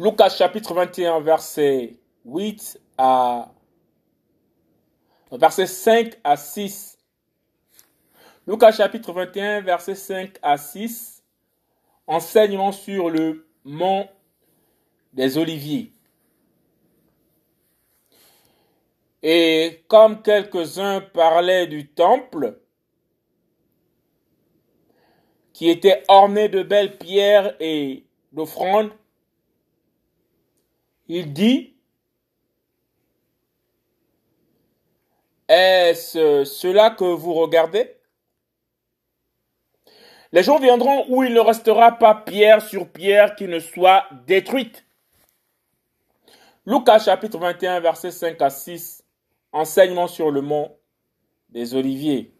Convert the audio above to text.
Lucas chapitre 21, verset 8 à verset 5 à 6. Lucas chapitre 21, verset 5 à 6. Enseignement sur le mont des Oliviers. Et comme quelques-uns parlaient du temple, qui était orné de belles pierres et d'offrandes, il dit, Est-ce cela que vous regardez? Les jours viendront où il ne restera pas pierre sur pierre qui ne soit détruite. Lucas chapitre 21 verset 5 à 6 Enseignement sur le mont des Oliviers.